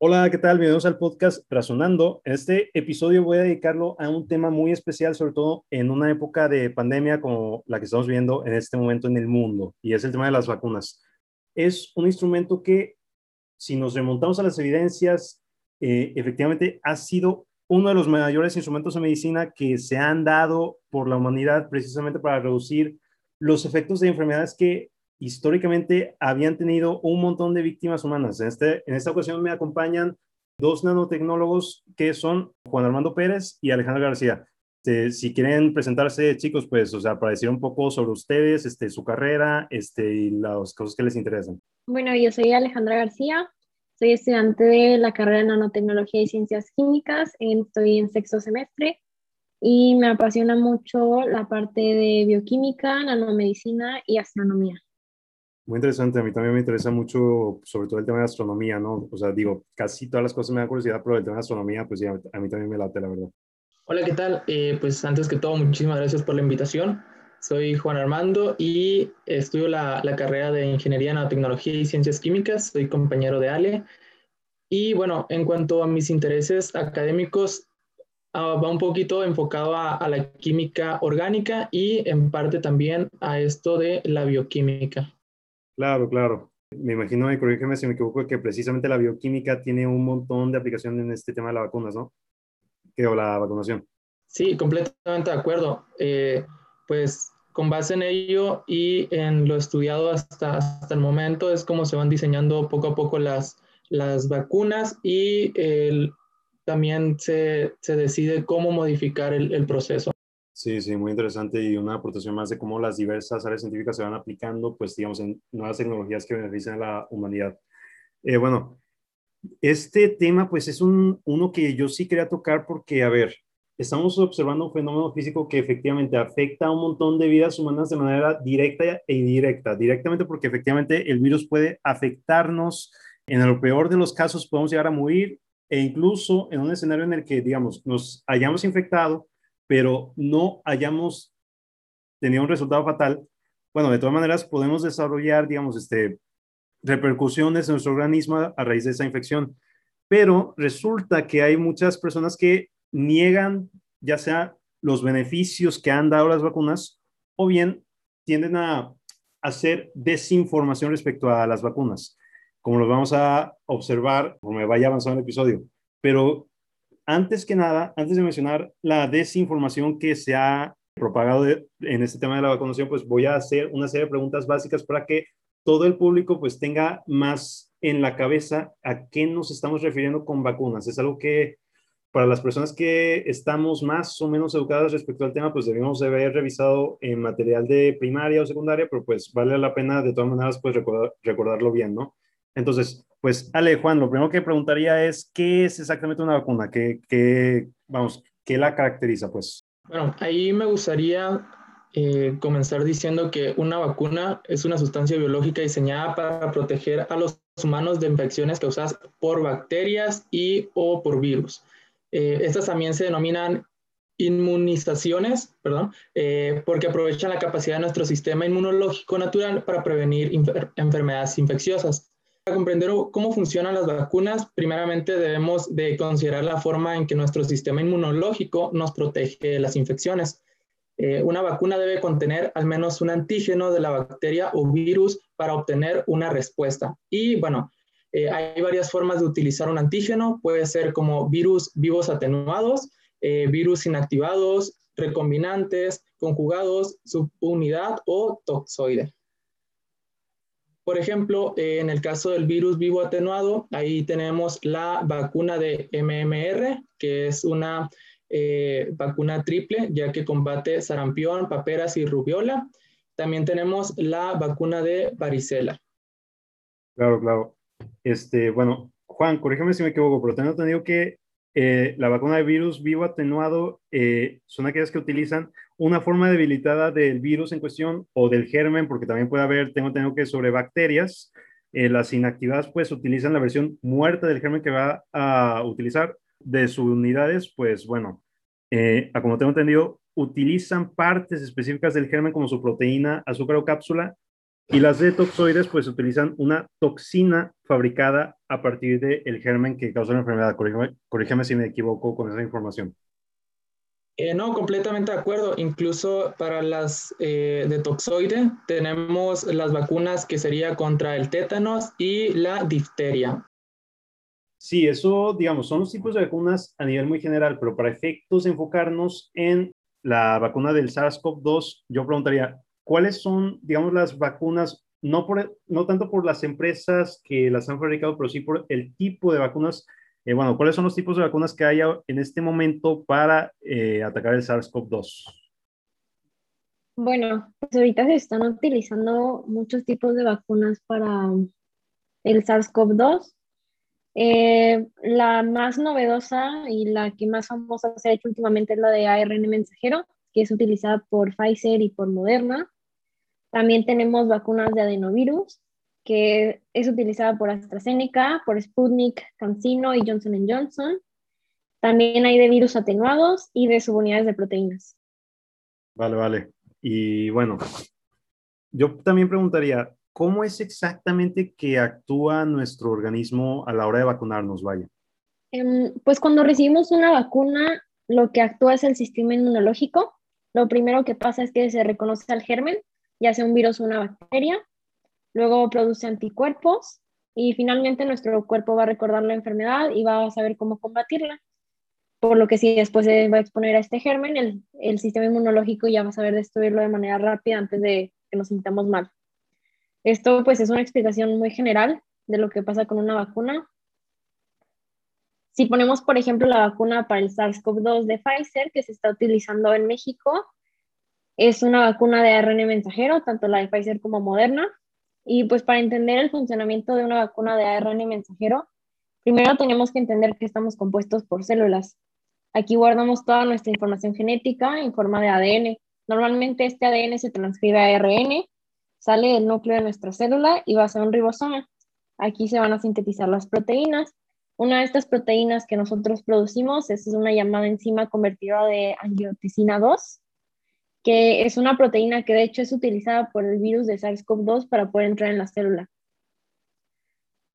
Hola, ¿qué tal? Bienvenidos al podcast Razonando. En este episodio voy a dedicarlo a un tema muy especial, sobre todo en una época de pandemia como la que estamos viendo en este momento en el mundo, y es el tema de las vacunas. Es un instrumento que, si nos remontamos a las evidencias, eh, efectivamente ha sido uno de los mayores instrumentos de medicina que se han dado por la humanidad precisamente para reducir los efectos de enfermedades que históricamente habían tenido un montón de víctimas humanas. En, este, en esta ocasión me acompañan dos nanotecnólogos que son Juan Armando Pérez y Alejandra García. Este, si quieren presentarse, chicos, pues, o sea, para decir un poco sobre ustedes, este, su carrera este, y las cosas que les interesan. Bueno, yo soy Alejandra García, soy estudiante de la carrera de nanotecnología y ciencias químicas, estoy en sexto semestre y me apasiona mucho la parte de bioquímica, nanomedicina y astronomía. Muy interesante, a mí también me interesa mucho, sobre todo el tema de astronomía, ¿no? O sea, digo, casi todas las cosas me dan curiosidad, pero el tema de astronomía, pues ya, a mí también me late, la verdad. Hola, ¿qué tal? Eh, pues antes que todo, muchísimas gracias por la invitación. Soy Juan Armando y estudio la, la carrera de Ingeniería, Nanotecnología y Ciencias Químicas. Soy compañero de Ale. Y bueno, en cuanto a mis intereses académicos, ah, va un poquito enfocado a, a, la química orgánica y en parte también a esto de la bioquímica. Claro, claro. Me imagino, y corrígeme si me equivoco, que precisamente la bioquímica tiene un montón de aplicación en este tema de las vacunas, ¿no? Que, la vacunación. Sí, completamente de acuerdo. Eh, pues con base en ello y en lo estudiado hasta, hasta el momento es como se van diseñando poco a poco las, las vacunas y también se, se, decide cómo modificar el proceso. Sí, sí, muy interesante y una aportación más de cómo las diversas áreas científicas se van aplicando, pues digamos, en nuevas tecnologías que benefician a la humanidad. Eh, bueno, este tema pues es un, uno que yo sí quería tocar porque, a ver, estamos observando un fenómeno físico que efectivamente afecta a un montón de vidas humanas de manera directa e indirecta. Directamente porque efectivamente el virus puede afectarnos, en el peor de los casos podemos llegar a morir e incluso en un escenario en el que, digamos, nos hayamos infectado, pero no hayamos tenido un resultado fatal, bueno, de todas maneras podemos desarrollar, digamos, este, repercusiones en nuestro organismo a raíz de esa infección. Pero resulta que hay muchas personas que niegan ya sea los beneficios que han dado las vacunas o bien tienden a hacer desinformación respecto a las vacunas, como lo vamos a observar me vaya avanzando el episodio. Pero antes que nada, antes de mencionar la desinformación que se ha propagado en este tema de la vacunación, pues voy a hacer una serie de preguntas básicas para que todo el público pues tenga más en la cabeza a qué nos estamos refiriendo con vacunas. Es algo que para las personas que estamos más o menos educadas respecto al tema, pues debemos de haber revisado en material de primaria o secundaria, pero pues vale la pena de todas maneras pues recordar, recordarlo bien, ¿no? Entonces, pues, Ale, Juan, lo primero que preguntaría es, ¿qué es exactamente una vacuna? ¿Qué, qué vamos, qué la caracteriza, pues? Bueno, ahí me gustaría eh, comenzar diciendo que una vacuna es una sustancia biológica diseñada para proteger a los humanos de infecciones causadas por bacterias y o por virus. Eh, estas también se denominan inmunizaciones, perdón, eh, porque aprovechan la capacidad de nuestro sistema inmunológico natural para prevenir enfermedades infecciosas. Para comprender cómo funcionan las vacunas, primeramente debemos de considerar la forma en que nuestro sistema inmunológico nos protege de las infecciones. Eh, una vacuna debe contener al menos un antígeno de la bacteria o virus para obtener una respuesta. Y bueno, eh, hay varias formas de utilizar un antígeno. Puede ser como virus vivos atenuados, eh, virus inactivados, recombinantes, conjugados, subunidad o toxoide. Por ejemplo, eh, en el caso del virus vivo atenuado, ahí tenemos la vacuna de MMR, que es una eh, vacuna triple, ya que combate sarampión, paperas y rubiola. También tenemos la vacuna de varicela. Claro, claro. Este, bueno, Juan, corrígeme si me equivoco, pero tengo entendido que eh, la vacuna de virus vivo atenuado son aquellas que utilizan una forma debilitada del virus en cuestión o del germen, porque también puede haber, tengo entendido que sobre bacterias, eh, las inactivadas pues utilizan la versión muerta del germen que va a utilizar de sus unidades, pues bueno, a como tengo entendido, utilizan partes específicas del germen como su proteína, azúcar o cápsula Y las de toxoides, pues utilizan una toxina fabricada a partir del germen que causa la enfermedad. Corrígeme, si me equivoco con esa información. Eh, no, completamente de acuerdo. Incluso para las eh, de toxoide tenemos las vacunas que sería contra el tétanos y la difteria. Sí, eso, digamos, son los tipos de vacunas a nivel muy general, pero para efectos de enfocarnos en la vacuna del SARS-CoV-2, yo preguntaría, ¿cuáles son, digamos, las vacunas, no, por, no tanto por las empresas que las han fabricado, pero sí por el tipo de vacunas? Eh, bueno, ¿cuáles son los tipos de vacunas que hay en este momento para eh, atacar el SARS-CoV-2? Bueno, pues ahorita se están utilizando muchos tipos de vacunas para el SARS-CoV-2. Eh, la más novedosa y la que más famosa se ha hecho últimamente es la de ARN mensajero, que es utilizada por Pfizer y por Moderna. También tenemos vacunas de adenovirus, que es utilizada por AstraZeneca, por Sputnik, CanSino y Johnson Johnson. También hay de virus atenuados y de subunidades de proteínas. Vale, vale. Y bueno, yo también preguntaría, ¿cómo es exactamente que actúa nuestro organismo a la hora de vacunarnos, vaya? Em, pues cuando recibimos una vacuna, lo que actúa es el sistema inmunológico. Lo primero que pasa es que se reconoce al germen, ya sea un virus o una bacteria, luego produce anticuerpos y finalmente nuestro cuerpo va a recordar la enfermedad y va a saber cómo combatirla. Por lo que si después se va a exponer a este germen, el, el sistema inmunológico ya va a saber destruirlo de manera rápida antes de que nos sintamos mal. Esto pues es una explicación muy general de lo que pasa con una vacuna. Si ponemos, por ejemplo, la vacuna para el SARS-CoV-2 de Pfizer, que se está utilizando en México, es una vacuna de ARN mensajero, tanto la de Pfizer como Moderna. Y pues para entender el funcionamiento de una vacuna de ARN mensajero, primero tenemos que entender que estamos compuestos por células. Aquí guardamos toda nuestra información genética en forma de ADN. Normalmente este ADN se transcribe a ARN sale del núcleo de nuestra célula y va a ser un ribosoma. Aquí se van a sintetizar las proteínas. Una de estas proteínas que nosotros producimos es una llamada enzima convertida de angiotensina 2, que es una proteína que de hecho es utilizada por el virus de SARS-CoV-2 para poder entrar en la célula.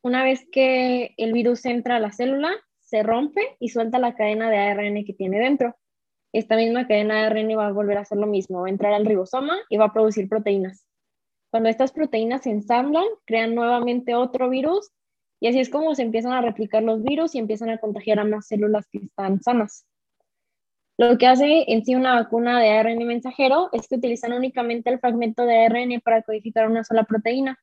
Una vez que el virus entra a la célula, se rompe y suelta la cadena de ARN que tiene dentro. Esta misma cadena de ARN va a volver a hacer lo mismo, va a entrar al ribosoma y va a producir proteínas. Cuando estas proteínas se ensamblan, crean nuevamente otro virus y así es como se empiezan a replicar los virus y empiezan a contagiar a más células que están sanas. Lo que hace en sí una vacuna de ARN mensajero es que utilizan únicamente el fragmento de ARN para codificar una sola proteína.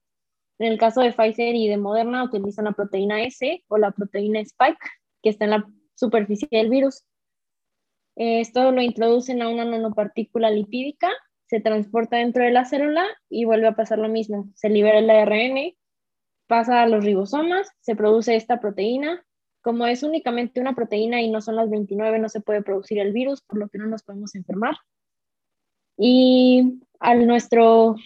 En el caso de Pfizer y de Moderna utilizan la proteína S o la proteína Spike, que está en la superficie del virus. Esto lo introducen a una nanopartícula lipídica se transporta dentro de la célula y vuelve a pasar lo mismo. Se libera el ARN, pasa a los ribosomas, se produce esta proteína. Como es únicamente una proteína y no son las 29, no se puede producir el virus, por lo que no nos podemos enfermar. Y al, nuestro,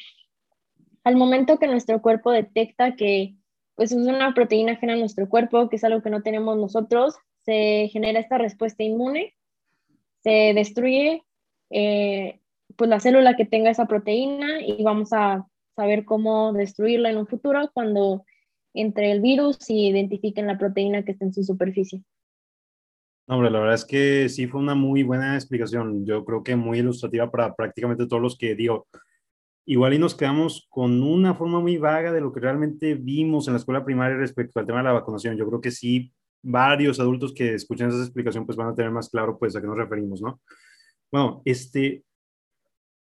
al momento que nuestro cuerpo detecta que pues, es una proteína ajena a nuestro cuerpo, que es algo que no tenemos nosotros, se genera esta respuesta inmune, se destruye eh, pues la célula que tenga esa proteína y vamos a saber cómo destruirla en un futuro cuando entre el virus y identifiquen la proteína que está en su superficie. hombre, la verdad es que sí fue una muy buena explicación. Yo creo que muy ilustrativa para prácticamente todos los que digo. Igual y nos quedamos con una forma muy vaga de lo que realmente vimos en la escuela primaria respecto al tema de la vacunación. Yo creo que sí, varios adultos que escuchen esa explicación pues van a tener más claro pues a qué nos referimos, ¿no? Bueno, este,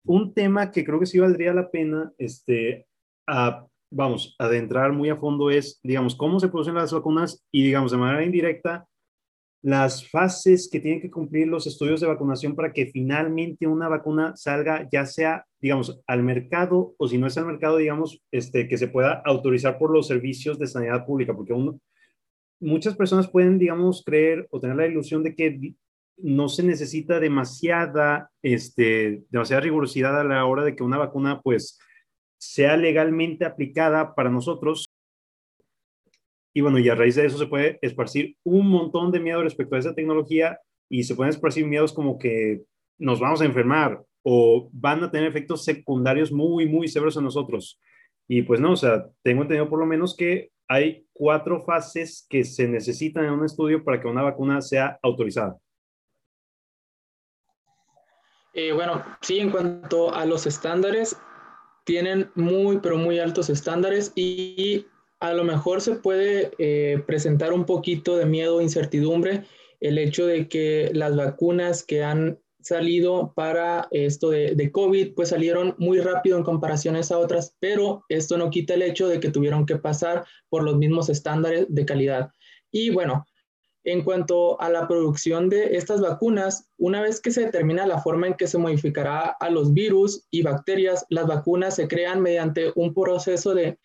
un tema que creo que sí valdría la pena, este, a, vamos, adentrar muy a fondo es, digamos, cómo se producen las vacunas y, digamos, de manera indirecta, las fases que tienen que cumplir los estudios de vacunación para que finalmente una vacuna salga, ya sea, digamos, al mercado o si no es al mercado, digamos, este, que se pueda autorizar por los servicios de sanidad pública, porque muchas personas pueden, digamos, creer o tener la ilusión de que no se necesita demasiada, este, demasiada rigurosidad a la hora de que una vacuna pues sea legalmente aplicada para nosotros. Y bueno, y a raíz de eso se puede esparcir un montón de miedo respecto a esa tecnología y se pueden esparcir miedos como que nos vamos a enfermar o van a tener efectos secundarios muy, muy severos en nosotros. Y pues no, o sea, tengo entendido por lo menos que hay cuatro fases que se necesitan en un estudio para que una vacuna sea autorizada. Eh, bueno, sí, en cuanto a los estándares, tienen muy, pero muy altos estándares y a lo mejor se puede eh, presentar un poquito de miedo incertidumbre el hecho de que las vacunas que han salido para esto de, de, COVID, pues salieron muy rápido en comparaciones a otras, pero esto no quita el hecho de que tuvieron que pasar por los mismos estándares de calidad. Y bueno, en cuanto a la producción de estas vacunas, una vez que se determina la forma en que se modificará a los virus y bacterias, las vacunas se crean mediante un proceso de,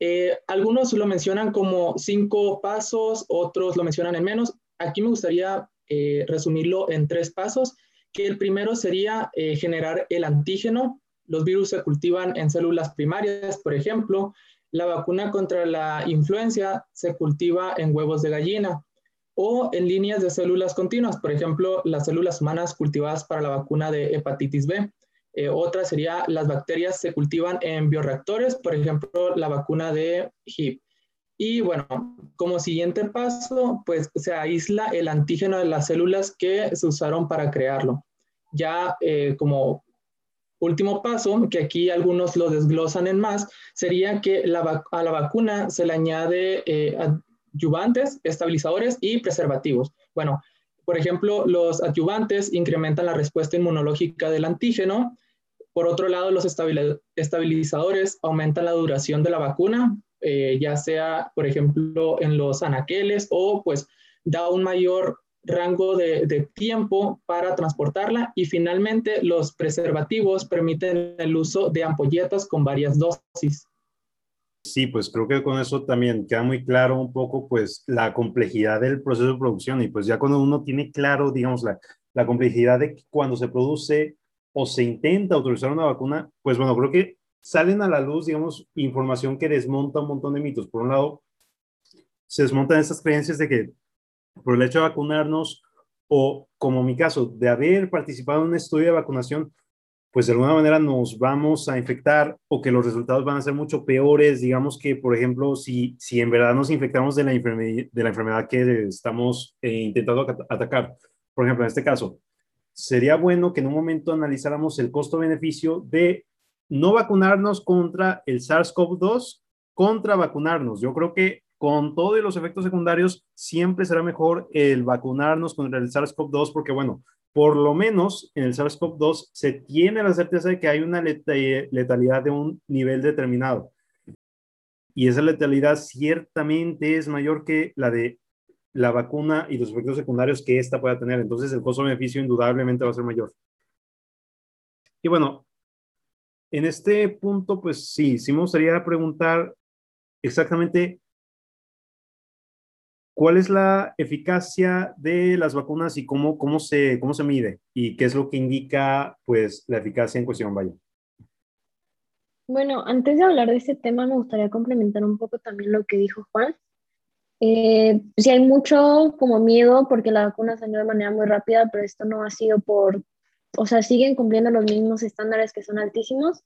eh, algunos lo mencionan como cinco pasos, otros lo mencionan en menos. Aquí me gustaría eh, resumirlo en tres pasos, que el primero sería eh, generar el antígeno. Los virus se cultivan en células primarias, por ejemplo. La vacuna contra la influencia se cultiva en huevos de gallina o en líneas de células continuas, por ejemplo, las células humanas cultivadas para la vacuna de hepatitis B. Eh, otra sería las bacterias se cultivan en bioreactores, por ejemplo, la vacuna de HIP. Y bueno, como siguiente paso, pues se aísla el antígeno de las células que se usaron para crearlo. Ya eh, como último paso, que aquí algunos lo desglosan en más, sería que a la vacuna se le añade eh, adyuvantes, estabilizadores y preservativos. Bueno, por ejemplo, los adyuvantes incrementan la respuesta inmunológica del antígeno. Por otro lado, los estabilizadores aumentan la duración de la vacuna, eh, ya sea, por ejemplo, en los anaqueles o pues da un mayor rango de, de, tiempo para transportarla y finalmente los preservativos permiten el uso de ampolletas con varias dosis. Sí, pues creo que con eso también queda muy claro un poco pues la complejidad del proceso de producción y pues ya cuando uno tiene claro, digamos, la, la complejidad de cuando se produce o se intenta autorizar una vacuna, pues bueno, creo que salen a la luz, digamos, información que desmonta un montón de mitos. Por un lado, se desmontan estas creencias de que por el hecho de vacunarnos o como mi caso, de haber participado en un estudio de vacunación, pues de alguna manera nos vamos a infectar o que los resultados van a ser mucho peores. Digamos que, por ejemplo, si, si en verdad nos infectamos de la, de la enfermedad que estamos eh, intentando atacar, por ejemplo, en este caso, sería bueno que en un momento analizáramos el costo-beneficio de no vacunarnos contra el SARS-CoV-2 contra vacunarnos. Yo creo que con todos los efectos secundarios siempre será mejor el vacunarnos contra el SARS-CoV-2 porque, bueno, por lo menos en el SARS-CoV-2 se tiene la certeza de que hay una letalidad de un nivel determinado. Y esa letalidad ciertamente es mayor que la de la vacuna y los efectos secundarios que ésta pueda tener. Entonces el costo-beneficio indudablemente va a ser mayor. Y bueno, en este punto, pues sí, sí me gustaría preguntar exactamente ¿Cuál es la eficacia de las vacunas y cómo, cómo, se, cómo se mide? ¿Y qué es lo que indica pues, la eficacia en cuestión? Vaya. Bueno, antes de hablar de este tema, me gustaría complementar un poco también lo que dijo Juan. Eh, sí hay mucho como miedo porque la vacuna salió de manera muy rápida, pero esto no ha sido por, o sea, siguen cumpliendo los mismos estándares que son altísimos,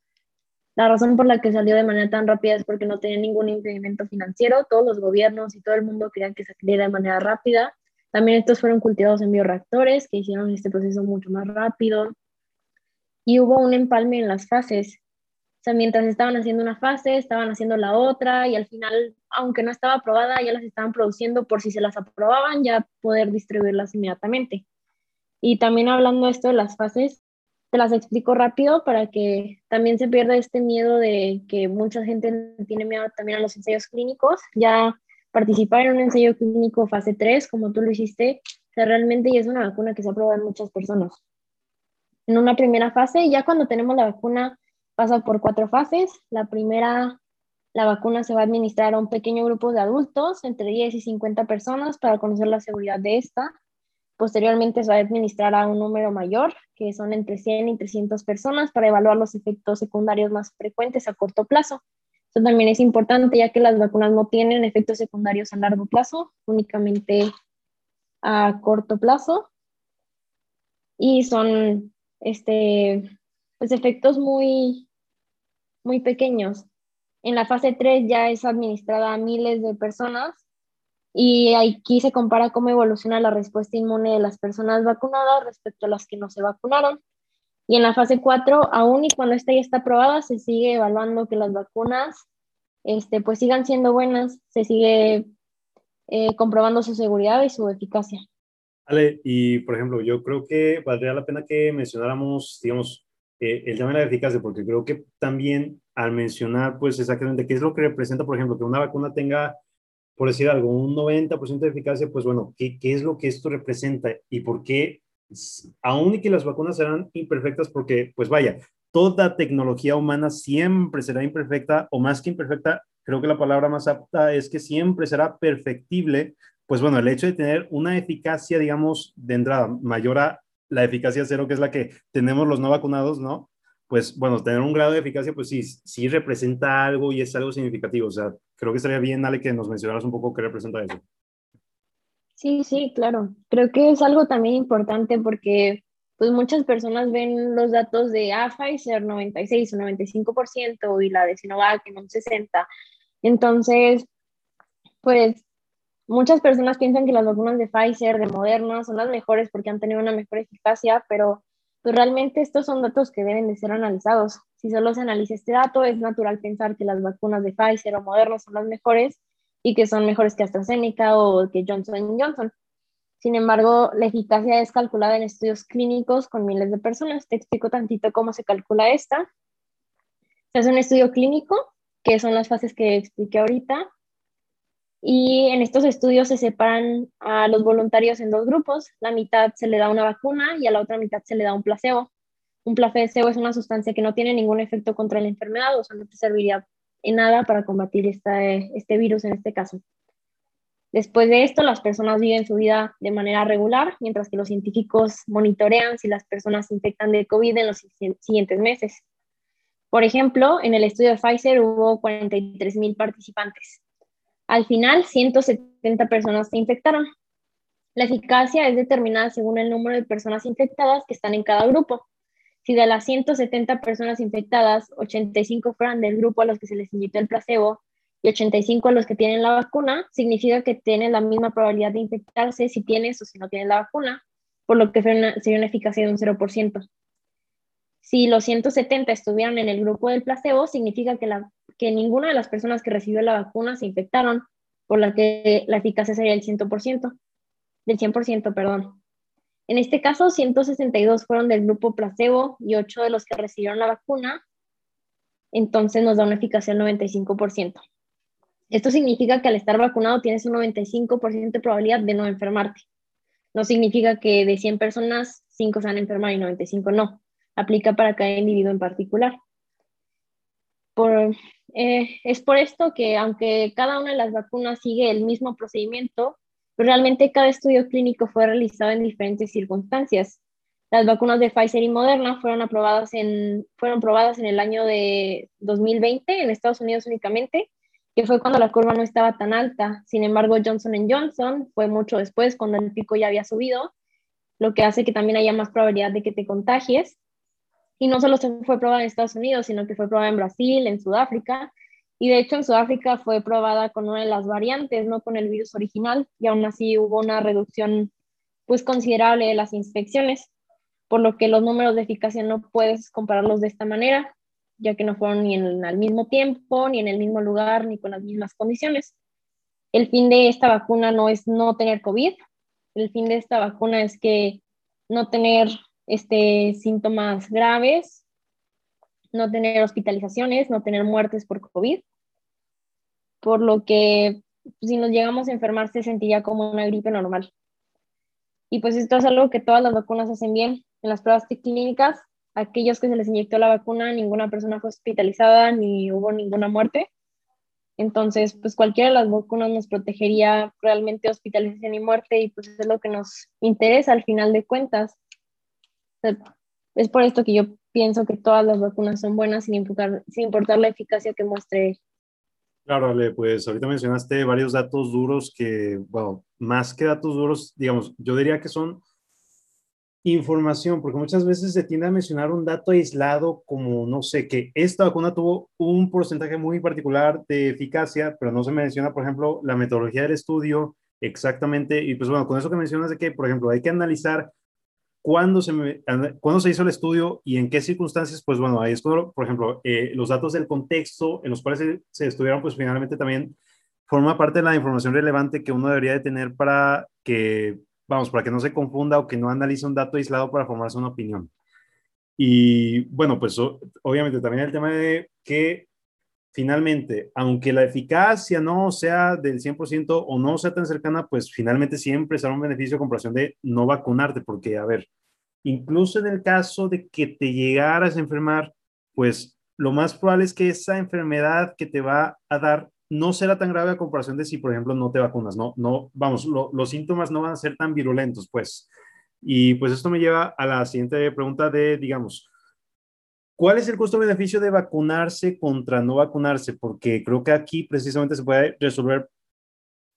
la razón por la que salió de manera tan rápida es porque no tenía ningún impedimento financiero. Todos los gobiernos y todo el mundo querían que saliera de manera rápida. También estos fueron cultivados en bioreactores que hicieron este proceso mucho más rápido. Y hubo un empalme en las fases. O sea, mientras estaban haciendo una fase, estaban haciendo la otra y al final, aunque no estaba aprobada, ya las estaban produciendo por si se las aprobaban, ya poder distribuirlas inmediatamente. Y también hablando esto de las fases, te las explico rápido para que también se pierda este miedo de que mucha gente tiene miedo también a los ensayos clínicos. Ya participar en un ensayo clínico fase 3, como tú lo hiciste, realmente ya es una vacuna que se ha probado en muchas personas. En una primera fase, ya cuando tenemos la vacuna, pasa por cuatro fases. La primera, la vacuna se va a administrar a un pequeño grupo de adultos, entre 10 y 50 personas, para conocer la seguridad de esta. Posteriormente se va a administrar a un número mayor, que son entre 100 y 300 personas, para evaluar los efectos secundarios más frecuentes a corto plazo. Eso también es importante, ya que las vacunas no tienen efectos secundarios a largo plazo, únicamente a corto plazo. Y son este, pues, efectos muy, muy pequeños. En la fase 3 ya es administrada a miles de personas y aquí se compara cómo evoluciona la respuesta inmune de las personas vacunadas respecto a las que no se vacunaron. Y en la fase 4, aún y cuando esta ya está aprobada, se sigue evaluando que las vacunas este, pues sigan siendo buenas, se sigue eh, comprobando su seguridad y su eficacia. Vale, y por ejemplo, yo creo que valdría la pena que mencionáramos, digamos, eh, el tema de la eficacia, porque creo que también al mencionar, pues exactamente qué es lo que representa, por ejemplo, que una vacuna tenga, por decir algo, un 90% de eficacia, pues bueno, ¿qué, ¿qué es lo que esto representa y por qué, aún y que las vacunas serán imperfectas, porque, pues vaya, toda tecnología humana siempre será imperfecta o más que imperfecta, creo que la palabra más apta es que siempre será perfectible, pues bueno, el hecho de tener una eficacia, digamos, de entrada mayor a la eficacia cero, que es la que tenemos los no vacunados, ¿no? Pues bueno, tener un grado de eficacia, pues sí, sí representa algo y es algo significativo. O sea, creo que estaría bien, Ale, que nos mencionaras un poco qué representa eso. Sí, sí, claro. Creo que es algo también importante porque pues muchas personas ven los datos de ah, Pfizer 96 o 95% y la de Sinovac en un 60%. Entonces, pues Muchas personas piensan que las vacunas de Pfizer, de Moderna, son las mejores porque han tenido una mejor eficacia, pero pues realmente estos son datos que deben de ser analizados. Si solo se analiza este dato, es natural pensar que las vacunas de Pfizer o Moderna son las mejores y que son mejores que AstraZeneca o que Johnson Johnson. Sin embargo, la eficacia es calculada en estudios clínicos con miles de personas. Te explico tantito cómo se calcula esta. Se hace un estudio clínico, que son las fases que expliqué ahorita, y en estos estudios se separan a los voluntarios en dos grupos. La mitad se le da una vacuna y a la otra mitad se le da un placebo. Un placebo es una sustancia que no tiene ningún efecto contra la enfermedad, o sea, no te serviría en nada para combatir este virus en este caso. Después de esto, las personas viven su vida de manera regular, mientras que los científicos monitorean si las personas se infectan de COVID en los siguientes meses. Por ejemplo, en el estudio de Pfizer hubo 43 mil participantes. Al final, 170 personas se infectaron. La eficacia es determinada según el número de personas infectadas que están en cada grupo. Si de las 170 personas infectadas, 85 fueran del grupo a los que se les inyectó el placebo y 85 a los que tienen la vacuna, significa que tienen la misma probabilidad de infectarse si tienes o si no tienes la vacuna, por lo que sería una eficacia de un 0%. Si los 170 estuvieran en el grupo del placebo, significa que la que ninguna de las personas que recibió la vacuna se infectaron, por la que la eficacia sería el 100%, del 100%, perdón. En este caso, 162 fueron del grupo placebo y 8 de los que recibieron la vacuna, entonces nos da una eficacia del 95%. Esto significa que al estar vacunado tienes un 95% de probabilidad de no enfermarte. No significa que de 100 personas, 5 se van a y 95 no. Aplica para cada individuo en particular. Por, eh, es por esto que aunque cada una de las vacunas sigue el mismo procedimiento, pues realmente cada estudio clínico fue realizado en diferentes circunstancias. Las vacunas de Pfizer y Moderna fueron aprobadas en, fueron probadas en el año de 2020 en Estados Unidos únicamente, que fue cuando la curva no estaba tan alta. Sin embargo, Johnson Johnson fue mucho después, cuando el pico ya había subido, lo que hace que también haya más probabilidad de que te contagies. Y no solo se fue probada en Estados Unidos, sino que fue probada en Brasil, en Sudáfrica. Y de hecho en Sudáfrica fue probada con una de las variantes, no con el virus original, y aún así hubo una reducción pues considerable de las infecciones, por lo que los números de eficacia no puedes compararlos de esta manera, ya que no fueron ni en, al mismo tiempo, ni en el mismo lugar, ni con las mismas condiciones. El fin de esta vacuna no es no tener COVID, el fin de esta vacuna es que no tener este, síntomas graves, no tener hospitalizaciones, no tener muertes por COVID, por lo que si nos llegamos a enfermar se sentiría como una gripe normal. Y pues esto es algo que todas las vacunas hacen bien. En las pruebas clínicas, aquellos que se les inyectó la vacuna, ninguna persona fue hospitalizada ni hubo ninguna muerte. Entonces, pues cualquiera de las vacunas nos protegería realmente hospitalización y muerte y pues es lo que nos interesa al final de cuentas. Es por esto que yo pienso que todas las vacunas son buenas sin importar, sin importar la eficacia que muestre. Claro, Ale, pues ahorita mencionaste varios datos duros que, bueno, más que datos duros, digamos, yo diría que son información, porque muchas veces se tiende a mencionar un dato aislado como, no sé, que esta vacuna tuvo un porcentaje muy particular de eficacia, pero no se menciona, por ejemplo, la metodología del estudio exactamente. Y pues bueno, con eso que mencionas de que, por ejemplo, hay que analizar cuándo se, cuándo se hizo el estudio y en qué circunstancias, pues bueno, ahí es cuando, por ejemplo, eh, los datos del contexto en los cuales se, se estudiaron, pues finalmente también forma parte de la información relevante que uno debería de tener para que vamos, para que no se confunda o que no analice un dato aislado para formarse una opinión. Y bueno, pues obviamente también el tema de que finalmente, aunque la eficacia no sea del 100% o no sea tan cercana, pues finalmente siempre será un beneficio comparación de no vacunarte, porque a ver, incluso en el caso de que te llegaras a enfermar, pues lo más probable es que esa enfermedad que te va a dar no será tan grave a comparación de si, por ejemplo, no te vacunas, no, no, vamos, los síntomas no van a ser tan virulentos, pues. Y pues esto me lleva a la siguiente pregunta de, digamos, ¿cuál es el costo-beneficio de vacunarse contra no vacunarse? Porque creo que aquí precisamente se puede resolver,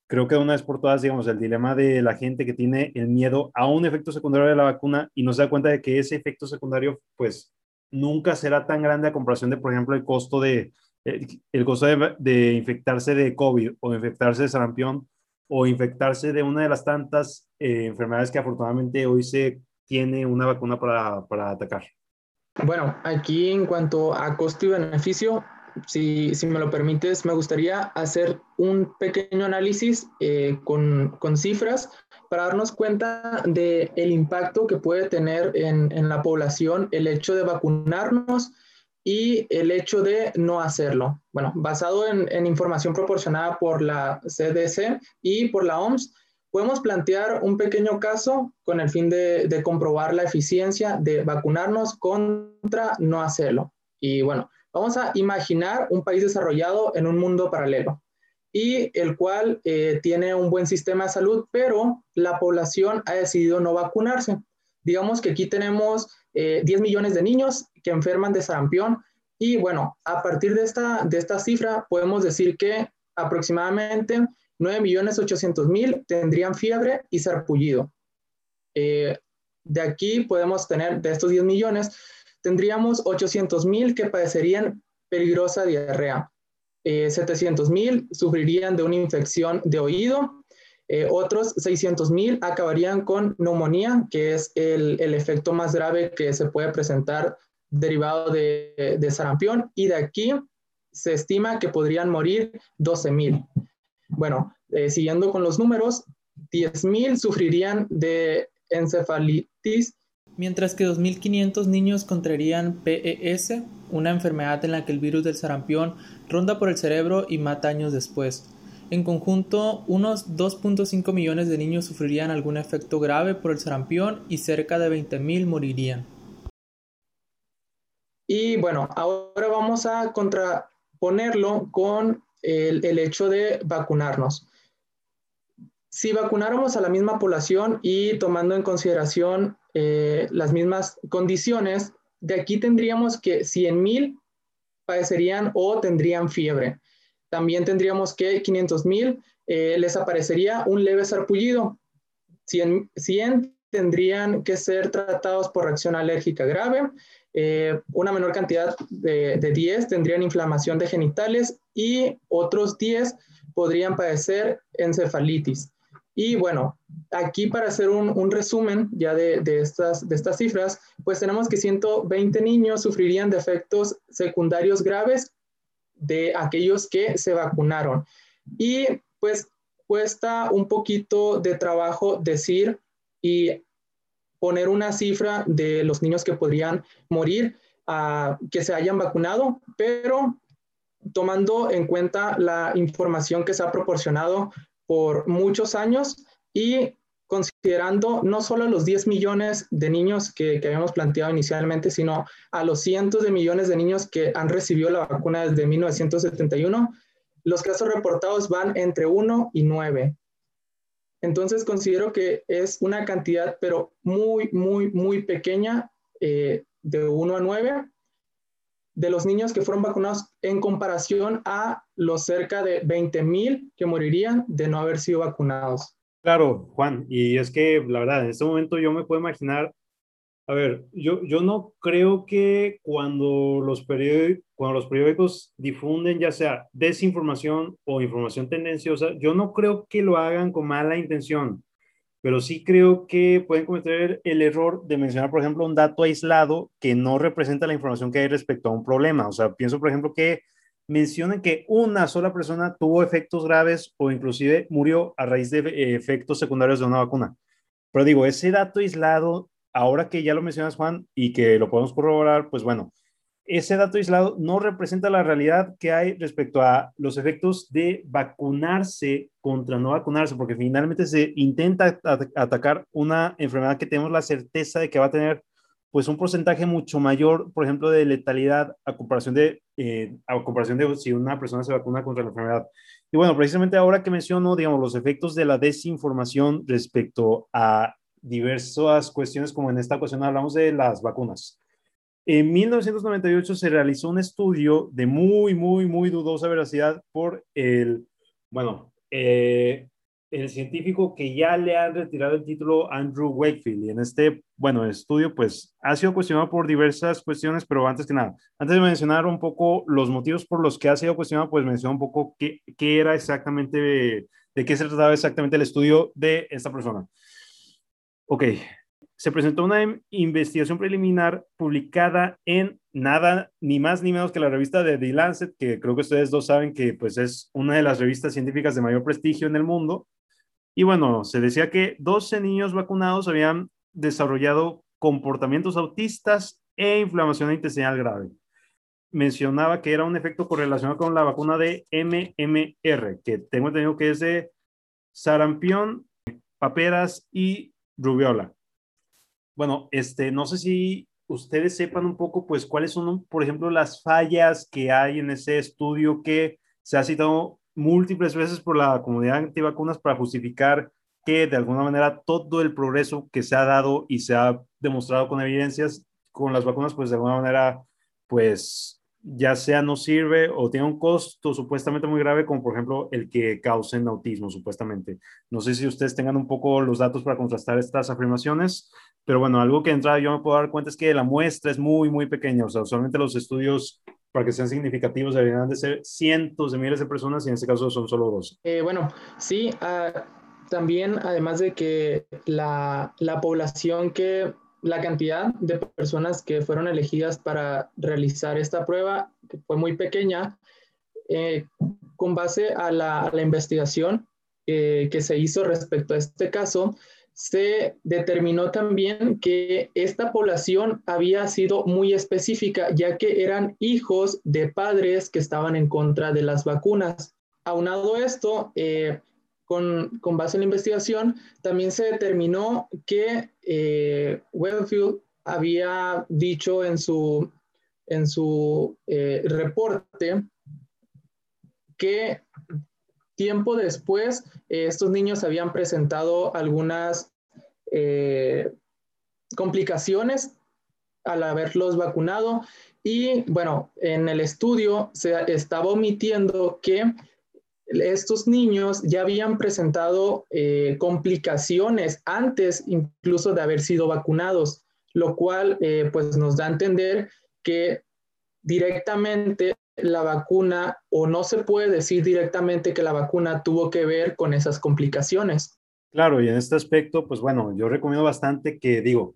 creo que una vez por todas, digamos, el dilema de la gente que tiene el miedo a un efecto secundario de la vacuna y no se da cuenta de que ese efecto secundario, pues, nunca será tan grande a comparación de, por ejemplo, el costo de el, costo de, infectarse de COVID o infectarse de sarampión o infectarse de una de las tantas eh, enfermedades que afortunadamente hoy se tiene una vacuna para, para, atacar. Bueno, aquí en cuanto a costo y beneficio, si, si me lo permites, me gustaría hacer un pequeño análisis eh, con, con, cifras para darnos cuenta del el impacto que puede tener en, en la población el hecho de vacunarnos y el hecho de no hacerlo. Bueno, basado en, información proporcionada por la CDC y por la OMS, podemos plantear un pequeño caso con el fin de, comprobar la eficiencia de vacunarnos contra no hacerlo. Y bueno, vamos a imaginar un país desarrollado en un mundo paralelo y el cual eh, tiene un buen sistema de salud, pero la población ha decidido no vacunarse. Digamos que aquí tenemos 10 eh, millones de niños que enferman de sarampión. Y bueno, a partir de esta, de esta cifra podemos decir que aproximadamente 9 millones 800 mil tendrían fiebre y sarpullido. Eh, de aquí podemos tener, de estos 10 millones, tendríamos 800 mil que padecerían peligrosa diarrea. 700 eh, mil sufrirían de una infección de oído eh, otros 600 mil acabarían con neumonía, que es el, el, efecto más grave que se puede presentar derivado de, de sarampión. Y de aquí se estima que podrían morir 12 mil. Bueno, eh, siguiendo con los números, 10 mil sufrirían de encefalitis. Mientras que 2.500 niños contraerían PES, una enfermedad en la que el virus del sarampión ronda por el cerebro y mata años después. En conjunto, unos 2.5 millones de niños sufrirían algún efecto grave por el sarampión y cerca de 20.000 morirían. Y bueno, ahora vamos a contraponerlo con el, hecho de vacunarnos. Si vacunáramos a la misma población y tomando en consideración eh, las mismas condiciones, de aquí tendríamos que 100.000 padecerían o tendrían fiebre también tendríamos que 500 mil eh, les aparecería un leve sarpullido. 100, 100, tendrían que ser tratados por reacción alérgica grave. Eh, una menor cantidad de, de, 10 tendrían inflamación de genitales y otros 10 podrían padecer encefalitis. Y bueno, aquí para hacer un, resumen ya de, de, estas, de estas cifras, pues tenemos que 120 niños sufrirían de efectos secundarios graves de aquellos que se vacunaron. Y pues cuesta un poquito de trabajo decir y poner una cifra de los niños que podrían morir a que se hayan vacunado, pero tomando en cuenta la información que se ha proporcionado por muchos años y considerando no solo los 10 millones de niños que, habíamos planteado inicialmente, sino a los cientos de millones de niños que han recibido la vacuna desde 1971, los casos reportados van entre 1 y 9. Entonces considero que es una cantidad, pero muy, muy, muy pequeña, eh, de 1 a 9, de los niños que fueron vacunados en comparación a los cerca de 20 mil que morirían de no haber sido vacunados. Claro, Juan, y es que la verdad, en este momento yo me puedo imaginar A ver, yo, yo no creo que cuando los, cuando los periódicos difunden ya sea desinformación o información tendenciosa, yo no creo que lo hagan con mala intención, pero sí creo que pueden cometer el error de mencionar, por ejemplo, un dato aislado que no representa la información que hay respecto a un problema. O sea, pienso, por ejemplo, que mencionen que una sola persona tuvo efectos graves o inclusive murió a raíz de eh, efectos secundarios de una vacuna. Pero digo, ese dato aislado ahora que ya lo mencionas, Juan, y que lo podemos corroborar, pues bueno, ese dato aislado no representa la realidad que hay respecto a los efectos de vacunarse contra no vacunarse, porque finalmente se intenta atacar una enfermedad que tenemos la certeza de que va a tener pues un porcentaje mucho mayor, por ejemplo, de letalidad a comparación de, eh, a comparación de si una persona se vacuna contra la enfermedad. Y bueno, precisamente ahora que menciono, digamos, los efectos de la desinformación respecto a diversas cuestiones, como en esta ocasión hablamos de las vacunas. En 1998 se realizó un estudio de muy, muy, muy dudosa veracidad por el, bueno, eh, el científico que ya le ha retirado el título Andrew Wakefield. Y en este, bueno, estudio, pues ha sido cuestionado por diversas cuestiones, pero antes que nada, antes de mencionar un poco los motivos por los que ha sido cuestionado, pues mencionar un poco qué, qué era exactamente, de qué se trataba exactamente el estudio de esta persona. Ok, se presentó una investigación preliminar publicada en nada, ni más ni menos que la revista de The Lancet, que creo que ustedes dos saben que pues es una de las revistas científicas de mayor prestigio en el mundo. Y bueno, se decía que 12 niños vacunados habían desarrollado comportamientos autistas e inflamación intestinal grave. Mencionaba que era un efecto correlacionado con la vacuna de MMR, que tengo entendido que es de sarampión, paperas y Rubiola. Bueno, este, no sé si ustedes sepan un poco, pues, cuáles son, por ejemplo, las fallas que hay en ese estudio que se ha citado múltiples veces por la comunidad antivacunas para justificar que de alguna manera todo el progreso que se ha dado y se ha demostrado con evidencias con las vacunas, pues de alguna manera, pues ya sea no sirve o tiene un costo supuestamente muy grave, como por ejemplo el que causen autismo, supuestamente. No sé si ustedes tengan un poco los datos para contrastar estas afirmaciones, pero bueno, algo que entra yo me puedo dar cuenta es que la muestra es muy, muy pequeña. O sea, usualmente los estudios, para que sean significativos, deberían de ser cientos de miles de personas y en este caso son solo dos. Eh, bueno, sí, ah, también además de que la, la población que la cantidad de personas que fueron elegidas para realizar esta prueba que fue muy pequeña. Eh, con base a la, investigación eh, que se hizo respecto a este caso, se determinó también que esta población había sido muy específica, ya que eran hijos de padres que estaban en contra de las vacunas. Aunado esto, eh, con, base en la investigación, también se determinó que eh, había dicho en su, en su eh, reporte que tiempo después eh, estos niños habían presentado algunas eh, complicaciones al haberlos vacunado. Y bueno, en el estudio se estaba omitiendo que estos niños ya habían presentado eh, complicaciones antes incluso de haber sido vacunados, lo cual eh, pues nos da a entender que directamente la vacuna o no se puede decir directamente que la vacuna tuvo que ver con esas complicaciones. Claro, y en este aspecto, pues bueno, yo recomiendo bastante que digo,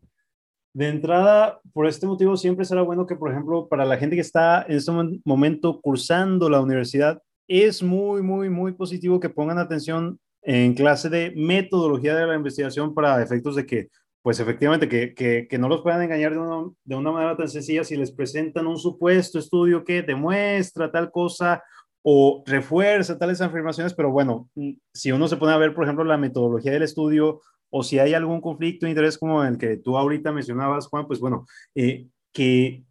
de entrada, por este motivo siempre será bueno que, por ejemplo, para la gente que está en este momento cursando la universidad, es muy, muy, muy positivo que pongan atención en clase de metodología de la investigación para efectos de que, pues efectivamente, que, que, que no los puedan engañar de una, de una manera tan sencilla. Si les presentan un supuesto estudio que demuestra tal cosa o refuerza tales afirmaciones, pero bueno, si uno se pone a ver, por ejemplo, la metodología del estudio o si hay algún conflicto de interés como el que tú ahorita mencionabas, Juan, pues bueno, eh, que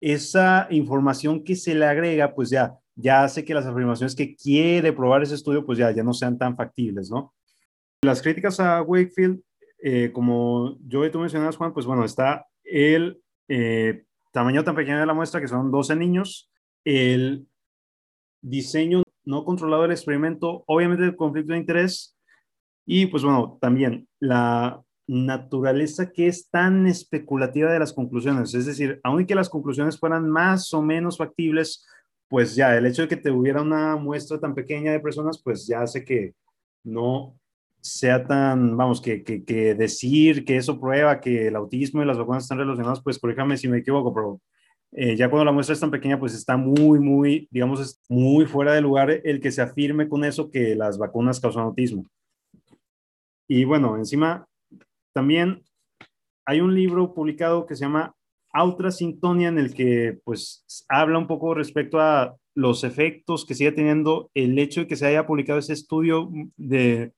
esa información que se le agrega, pues ya ya hace que las afirmaciones que quiere probar ese estudio, pues ya, ya no sean tan factibles, ¿no? Las críticas a Wakefield, eh, como yo y tú mencionabas, Juan, pues bueno, está el eh, tamaño tan pequeño de la muestra, que son 12 niños, el diseño no controlado del experimento, obviamente el conflicto de interés, y pues bueno, también la naturaleza que es tan especulativa de las conclusiones. Es decir, aunque las conclusiones fueran más o menos factibles, pues ya el hecho de que te hubiera una muestra tan pequeña de personas, pues ya hace que no sea tan, vamos, que, que, decir que eso prueba que el autismo y las vacunas están relacionadas, pues corríjame si me equivoco, pero eh, ya cuando la muestra es tan pequeña, pues está muy, muy, digamos, es muy fuera de lugar el que se afirme con eso que las vacunas causan autismo. Y bueno, encima también hay un libro publicado que se llama Outra Sintonia en el que pues habla un poco respecto a los efectos que sigue teniendo el hecho de que se haya publicado ese estudio de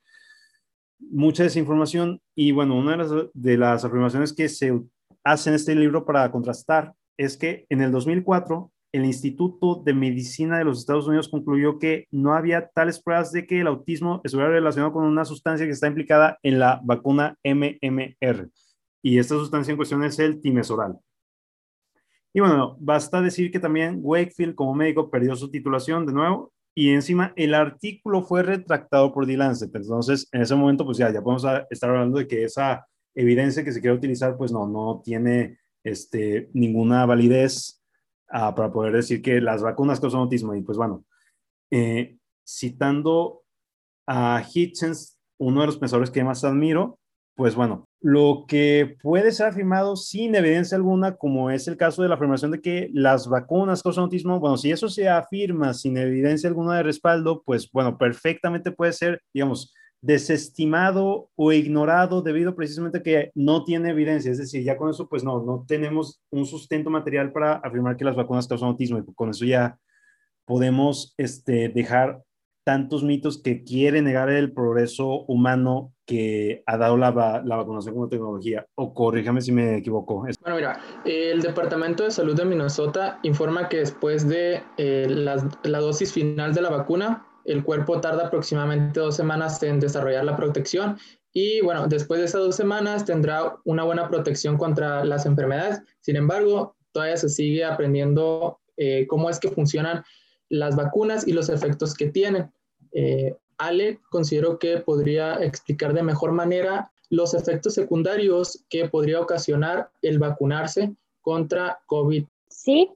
mucha desinformación y bueno, una de las, afirmaciones que se hace en este libro para contrastar es que en el 2004 el Instituto de Medicina de los Estados Unidos concluyó que no había tales pruebas de que el autismo estuviera relacionado con una sustancia que está implicada en la vacuna MMR. Y esta sustancia en cuestión es el timesoral. Y bueno, basta decir que también Wakefield como médico perdió su titulación de nuevo y encima el artículo fue retractado por The Lancet. Entonces, en ese momento, pues ya, ya podemos estar hablando de que esa evidencia que se quiere utilizar, pues no, no tiene este, ninguna validez ah, para poder decir que las vacunas causan autismo. Y pues bueno, eh, citando a Hitchens, uno de los pensadores que más admiro, pues bueno, lo que puede ser afirmado sin evidencia alguna, como es el caso de la afirmación de que las vacunas causan autismo, bueno, si eso se afirma sin evidencia alguna de respaldo, pues bueno, perfectamente puede ser, digamos, desestimado o ignorado debido precisamente a que no tiene evidencia. Es decir, ya con eso, pues no, no tenemos un sustento material para afirmar que las vacunas causan autismo y con eso ya podemos este, dejar tantos mitos que quieren negar el progreso humano que ha dado la, vacunación como tecnología. O corríjame si me equivoco. Bueno, mira, el Departamento de Salud de Minnesota informa que después de eh, la, la dosis final de la vacuna, el cuerpo tarda aproximadamente dos semanas en desarrollar la protección y bueno, después de esas dos semanas tendrá una buena protección contra las enfermedades. Sin embargo, todavía se sigue aprendiendo eh, cómo es que funcionan las vacunas y los efectos que tienen. Eh, Ale considero que podría explicar de mejor manera los efectos secundarios que podría ocasionar el vacunarse contra COVID. Sí,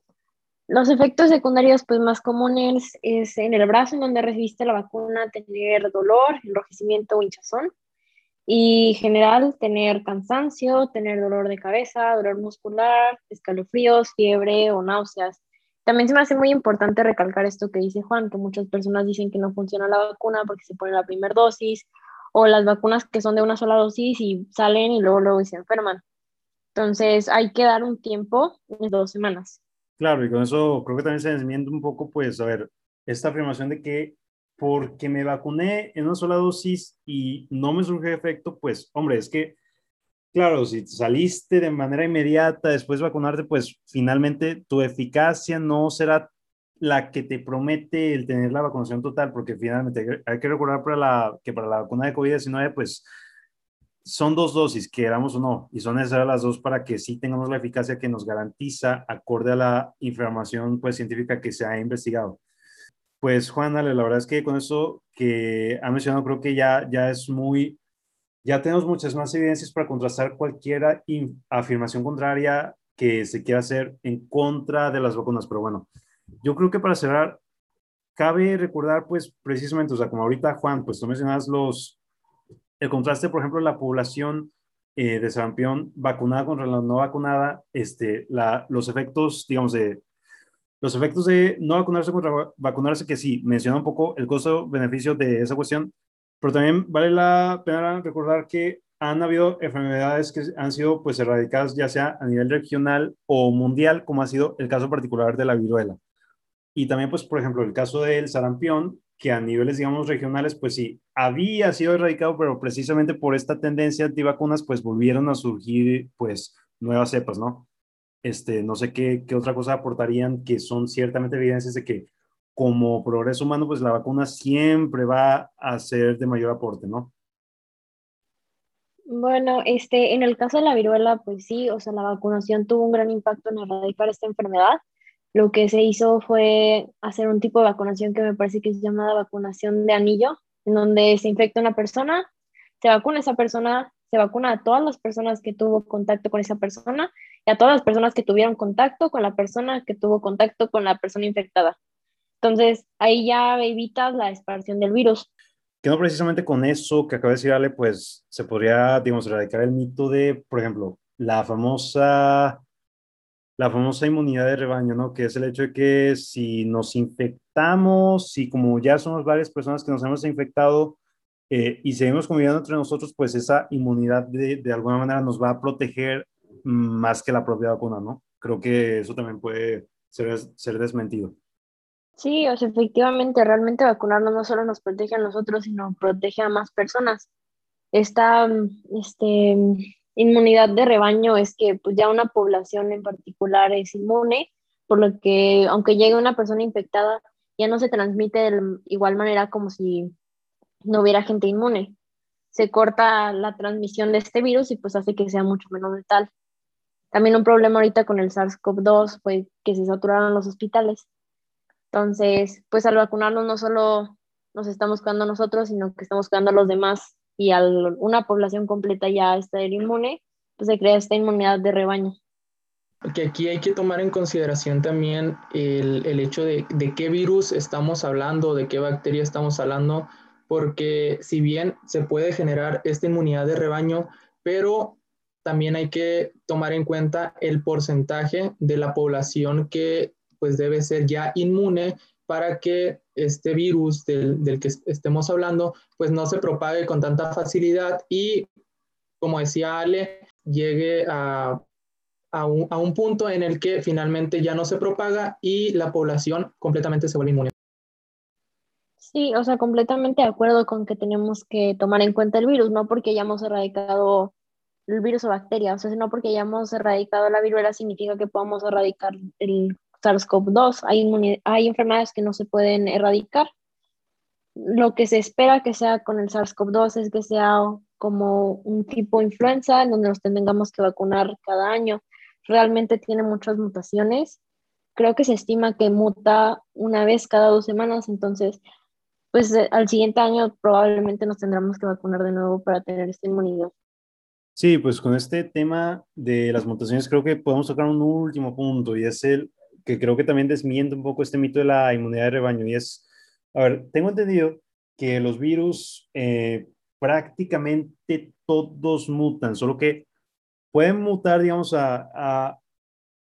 los efectos secundarios pues, más comunes es en el brazo en donde recibiste la vacuna tener dolor, enrojecimiento o hinchazón y general tener cansancio, tener dolor de cabeza, dolor muscular, escalofríos, fiebre o náuseas. También se me hace muy importante recalcar esto que dice Juan, que muchas personas dicen que no funciona la vacuna porque se pone la primera dosis o las vacunas que son de una sola dosis y salen y luego, luego se enferman. Entonces hay que dar un tiempo, dos semanas. Claro, y con eso creo que también se desmiente un poco, pues, a ver, esta afirmación de que porque me vacuné en una sola dosis y no me surge efecto, pues, hombre, es que Claro, si saliste de manera inmediata después de vacunarte, pues finalmente tu eficacia no será la que te promete el tener la vacunación total, porque finalmente hay que recordar para la, que para la vacuna de COVID-19, pues son dos dosis, queramos o no, y son necesarias las dos para que sí tengamos la eficacia que nos garantiza acorde a la información pues, científica que se ha investigado. Pues Juan, la verdad es que con eso que ha mencionado creo que ya, ya es muy ya tenemos muchas más evidencias para contrastar cualquier afirmación contraria que se quiera hacer en contra de las vacunas. Pero bueno, yo creo que para cerrar, cabe recordar, pues precisamente, o sea, como ahorita Juan, pues tú mencionas los, el contraste, por ejemplo, la población eh, de sarampión vacunada contra la no vacunada, este, la, los efectos, digamos, de los efectos de no vacunarse contra vacunarse, que sí, menciona un poco el costo-beneficio de esa cuestión, pero también vale la pena recordar que han habido enfermedades que han sido pues erradicadas ya sea a nivel regional o mundial, como ha sido el caso particular de la viruela. Y también pues por ejemplo el caso del sarampión, que a niveles digamos regionales pues sí había sido erradicado, pero precisamente por esta tendencia antivacunas pues volvieron a surgir pues nuevas cepas, ¿no? Este, no sé qué, qué otra cosa aportarían que son ciertamente evidencias de que como progreso humano, pues la vacuna siempre va a ser de mayor aporte, ¿no? Bueno, este, en el caso de la viruela, pues sí, o sea, la vacunación tuvo un gran impacto en erradicar esta enfermedad. Lo que se hizo fue hacer un tipo de vacunación que me parece que es llamada vacunación de anillo, en donde se infecta una persona, se vacuna esa persona, se vacuna a todas las personas que tuvo contacto con esa persona y a todas las personas que tuvieron contacto con la persona que tuvo contacto con la persona infectada. Entonces, ahí ya evitas la expansión del virus. Que no precisamente con eso que acaba de decir Ale, pues se podría, digamos, erradicar el mito de, por ejemplo, la famosa, la famosa inmunidad de rebaño, ¿no? Que es el hecho de que si nos infectamos, si como ya somos varias personas que nos hemos infectado eh, y seguimos conviviendo entre nosotros, pues esa inmunidad de, de alguna manera nos va a proteger más que la propia vacuna, ¿no? Creo que eso también puede ser, ser desmentido. Sí, o sea, efectivamente, realmente vacunarnos no solo nos protege a nosotros, sino protege a más personas. Esta este, inmunidad de rebaño es que pues, ya una población en particular es inmune, por lo que aunque llegue una persona infectada, ya no se transmite de igual manera como si no hubiera gente inmune. Se corta la transmisión de este virus y pues hace que sea mucho menos letal. También un problema ahorita con el SARS-CoV-2 fue que se saturaron los hospitales. Entonces, pues al vacunarnos no solo nos estamos cuidando nosotros, sino que estamos cuidando a los demás y a una población completa ya está inmune, pues se crea esta inmunidad de rebaño. Que aquí hay que tomar en consideración también el, el hecho de, de, qué virus estamos hablando, de qué bacteria estamos hablando, porque si bien se puede generar esta inmunidad de rebaño, pero también hay que tomar en cuenta el porcentaje de la población que pues debe ser ya inmune para que este virus del, del, que estemos hablando pues no se propague con tanta facilidad y como decía Ale, llegue a, a, un, a un punto en el que finalmente ya no se propaga y la población completamente se vuelve inmune. Sí, o sea, completamente de acuerdo con que tenemos que tomar en cuenta el virus, no porque hayamos erradicado el virus o bacteria, o sea, no porque hayamos erradicado la viruela significa que podamos erradicar el SARS-CoV-2. Hay, hay enfermedades que no se pueden erradicar. Lo que se espera que sea con el SARS-CoV-2 es que sea como un tipo influenza en donde nos tengamos que vacunar cada año. Realmente tiene muchas mutaciones. Creo que se estima que muta una vez cada dos semanas, entonces, pues eh, al siguiente año probablemente nos tendremos que vacunar de nuevo para tener esta inmunidad. Sí, pues con este tema de las mutaciones creo que podemos tocar un último punto y es el que creo que también desmiente un poco este mito de la inmunidad de rebaño y es, a ver, tengo entendido que los virus eh, prácticamente todos mutan, solo que pueden mutar, digamos, a, a,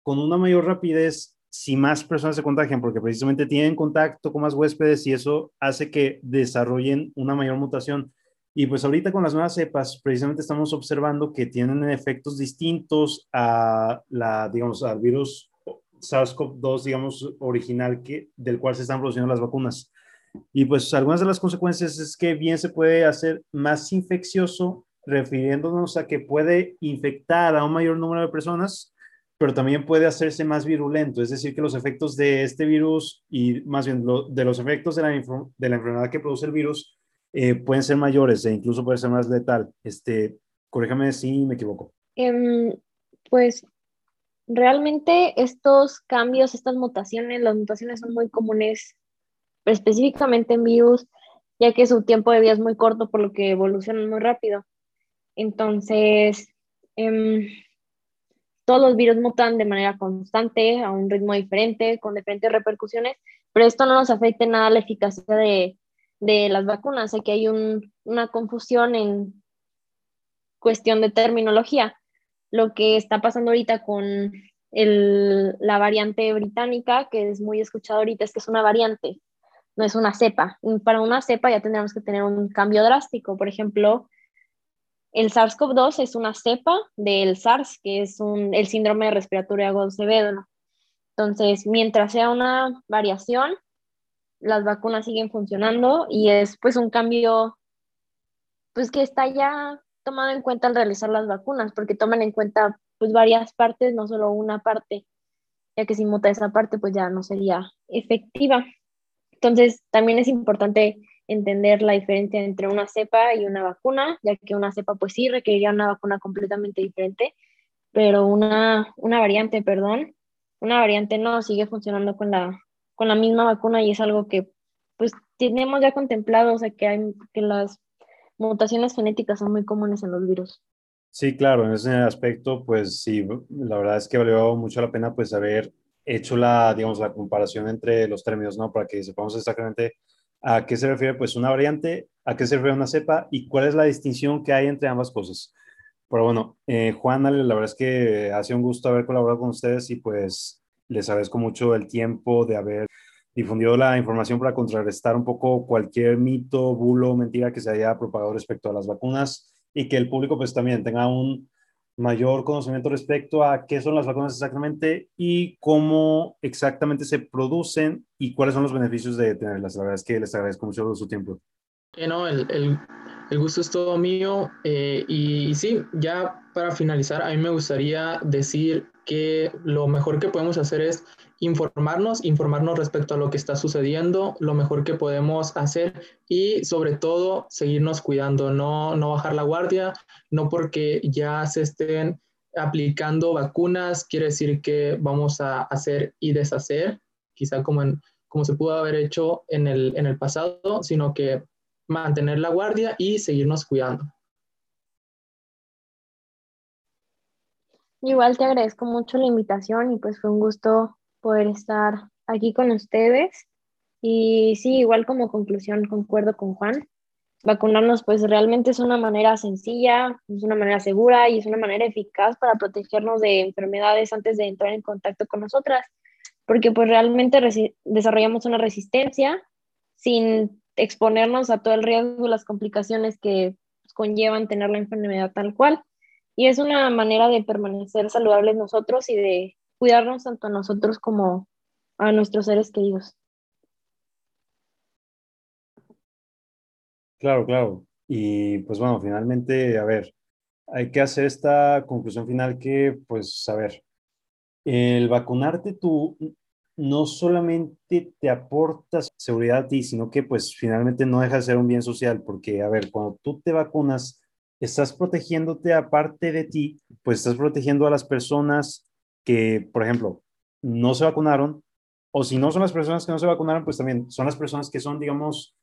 con una mayor rapidez si más personas se contagian, porque precisamente tienen contacto con más huéspedes y eso hace que desarrollen una mayor mutación. Y pues ahorita con las nuevas cepas, precisamente estamos observando que tienen efectos distintos a la, digamos, al virus SARS-CoV-2, digamos, original que, del cual se están produciendo las vacunas. Y pues algunas de las consecuencias es que bien se puede hacer más infeccioso, refiriéndonos a que puede infectar a un mayor número de personas, pero también puede hacerse más virulento, es decir, que los efectos de este virus y más bien de los efectos de la, enfermedad que produce el virus eh, pueden ser mayores e incluso puede ser más letal. Este, corríjame si me equivoco. Um, pues realmente estos cambios, estas mutaciones, las mutaciones son muy comunes específicamente en virus, ya que su tiempo de vida es muy corto, por lo que evolucionan muy rápido. Entonces, eh, todos los virus mutan de manera constante, a un ritmo diferente, con diferentes repercusiones, pero esto no nos afecta nada la eficacia de, de las vacunas. Aquí hay un, una confusión en cuestión de terminología lo que está pasando ahorita con el, la variante británica, que es muy escuchado ahorita, es que es una variante, no es una cepa. Para una cepa ya tendríamos que tener un cambio drástico. Por ejemplo, el SARS-CoV-2 es una cepa del SARS, que es un, el síndrome respiratorio agudo severo. Entonces, mientras sea una variación, las vacunas siguen funcionando y es pues un cambio pues que está ya tomado en cuenta al realizar las vacunas, porque toman en cuenta pues varias partes, no solo una parte, ya que si muta esa parte pues ya no sería efectiva. Entonces también es importante entender la diferencia entre una cepa y una vacuna, ya que una cepa pues sí requeriría una vacuna completamente diferente, pero una, una variante, perdón, una variante no sigue funcionando con la, con la misma vacuna y es algo que pues tenemos ya contemplado, o sea que, hay, que las mutaciones genéticas son muy comunes en los virus. Sí, claro, en ese aspecto, pues sí, la verdad es que valió mucho la pena pues haber hecho la, digamos, la comparación entre los términos, ¿no? Para que sepamos exactamente a qué se refiere pues una variante, a qué se refiere una cepa y cuál es la distinción que hay entre ambas cosas. Pero bueno, eh, Juan, la verdad es que ha sido un gusto haber colaborado con ustedes y pues les agradezco mucho el tiempo de haber difundido la información para contrarrestar un poco cualquier mito, bulo, mentira que se haya propagado respecto a las vacunas y que el público pues también tenga un mayor conocimiento respecto a qué son las vacunas exactamente y cómo exactamente se producen y cuáles son los beneficios de tenerlas. La verdad es que les agradezco mucho su tiempo. no, el, el, el, gusto es todo mío eh, y, y sí, ya para finalizar, a mí me gustaría decir que lo mejor que podemos hacer es informarnos, informarnos respecto a lo que está sucediendo, lo mejor que podemos hacer y sobre todo seguirnos cuidando, no, no bajar la guardia, no porque ya se estén aplicando vacunas, quiere decir que vamos a hacer y deshacer, quizá como, como se pudo haber hecho en el, en el pasado, sino que mantener la guardia y seguirnos cuidando. Igual te agradezco mucho la invitación y pues fue un gusto poder estar aquí con ustedes. Y sí, igual como conclusión, concuerdo con Juan. Vacunarnos pues realmente es una manera sencilla, es una manera segura y es una manera eficaz para protegernos de enfermedades antes de entrar en contacto con nosotras, porque pues realmente desarrollamos una resistencia sin exponernos a todo el riesgo, las complicaciones que conllevan tener la enfermedad tal cual. Y es una manera de permanecer saludables nosotros y de cuidarnos tanto a nosotros como a nuestros seres queridos. Claro, claro. Y pues bueno, finalmente, a ver, hay que hacer esta conclusión final que, pues, a ver, el vacunarte tú no solamente te aporta seguridad a ti, sino que pues finalmente no deja de ser un bien social, porque, a ver, cuando tú te vacunas, estás protegiéndote aparte de ti, pues estás protegiendo a las personas que, por ejemplo, no se vacunaron, o si no son las personas que no se vacunaron, pues también son las personas que son, digamos,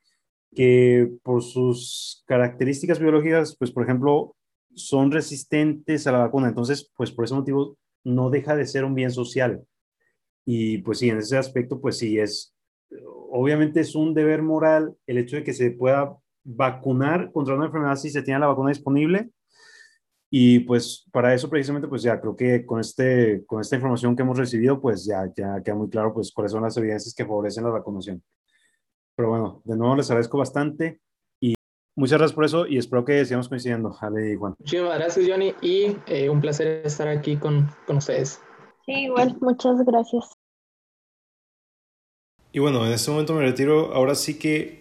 que por sus características biológicas, pues, por ejemplo, son resistentes a la vacuna. Entonces, pues, por ese motivo, no deja de ser un bien social. Y pues sí, en ese aspecto, pues sí, es, obviamente es un deber moral el hecho de que se pueda vacunar contra una enfermedad si se tiene la vacuna disponible y pues para eso precisamente, pues ya creo que con, este, con esta información que hemos recibido, pues ya, ya queda muy claro pues cuáles son las evidencias que favorecen la vacunación. Pero bueno, de nuevo les agradezco bastante y muchas gracias por eso y espero que sigamos coincidiendo, Ale y Juan. Muchísimas gracias, Johnny, y eh, un placer estar aquí con, con ustedes. Sí, igual, muchas gracias. Y bueno, en este momento me retiro. Ahora sí que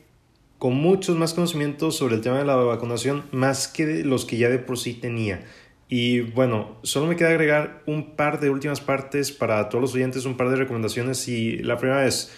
con muchos más conocimientos sobre el tema de la vacunación, más que los que ya de por sí tenía. Y bueno, solo me queda agregar un par de últimas partes para todos los oyentes, un par de recomendaciones. Y la primera es,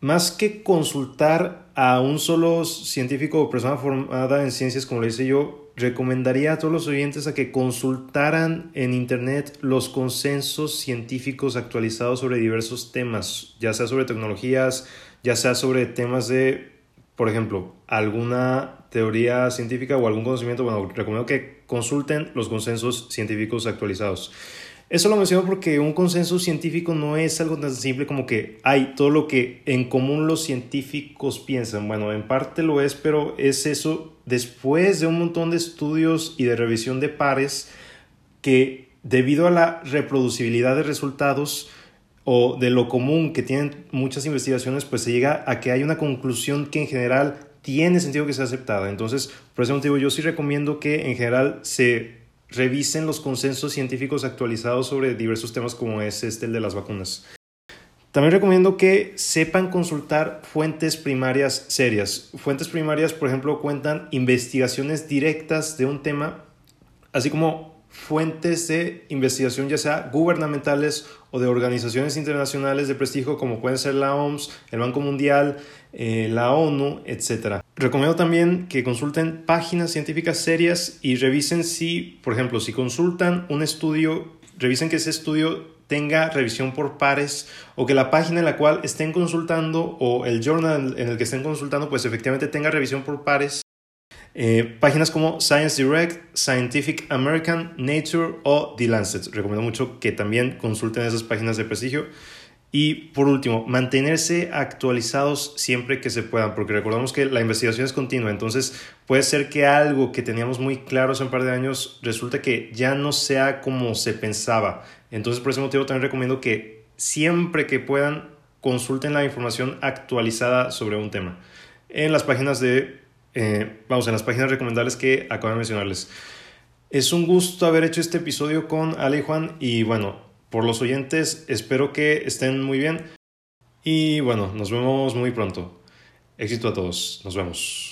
más que consultar a un solo científico o persona formada en ciencias, como le hice yo, recomendaría a todos los oyentes a que consultaran en Internet los consensos científicos actualizados sobre diversos temas, ya sea sobre tecnologías, ya sea sobre temas de por ejemplo, alguna teoría científica o algún conocimiento, bueno, recomiendo que consulten los consensos científicos actualizados. Eso lo menciono porque un consenso científico no es algo tan simple como que hay todo lo que en común los científicos piensan. Bueno, en parte lo es, pero es eso después de un montón de estudios y de revisión de pares que debido a la reproducibilidad de resultados, o de lo común que tienen muchas investigaciones, pues se llega a que hay una conclusión que en general tiene sentido que sea aceptada. Entonces, por ese motivo, yo sí recomiendo que en general se revisen los consensos científicos actualizados sobre diversos temas como es este, el de las vacunas. También recomiendo que sepan consultar fuentes primarias serias. Fuentes primarias, por ejemplo, cuentan investigaciones directas de un tema, así como fuentes de investigación, ya sea gubernamentales o de organizaciones internacionales de prestigio como pueden ser la OMS, el Banco Mundial, eh, la ONU, etc. Recomiendo también que consulten páginas científicas serias y revisen si, por ejemplo, si consultan un estudio, revisen que ese estudio tenga revisión por pares o que la página en la cual estén consultando o el journal en el que estén consultando pues efectivamente tenga revisión por pares Eh, páginas como Science Direct, Scientific American, Nature o The Lancet. Recomiendo mucho que también consulten esas páginas de prestigio. Y por último, mantenerse actualizados siempre que se puedan, porque recordamos que la investigación es continua, entonces puede ser que algo que teníamos muy claro hace un par de años resulte que ya no sea como se pensaba. Entonces por ese motivo también recomiendo que siempre que puedan consulten la información actualizada sobre un tema en las páginas de, eh, vamos, en las páginas recomendables que acabo de mencionarles. Es un gusto haber hecho este episodio con Ale y Juan y bueno, por los oyentes. Espero que estén muy bien. Y bueno, nos vemos muy pronto. Éxito a todos. Nos vemos.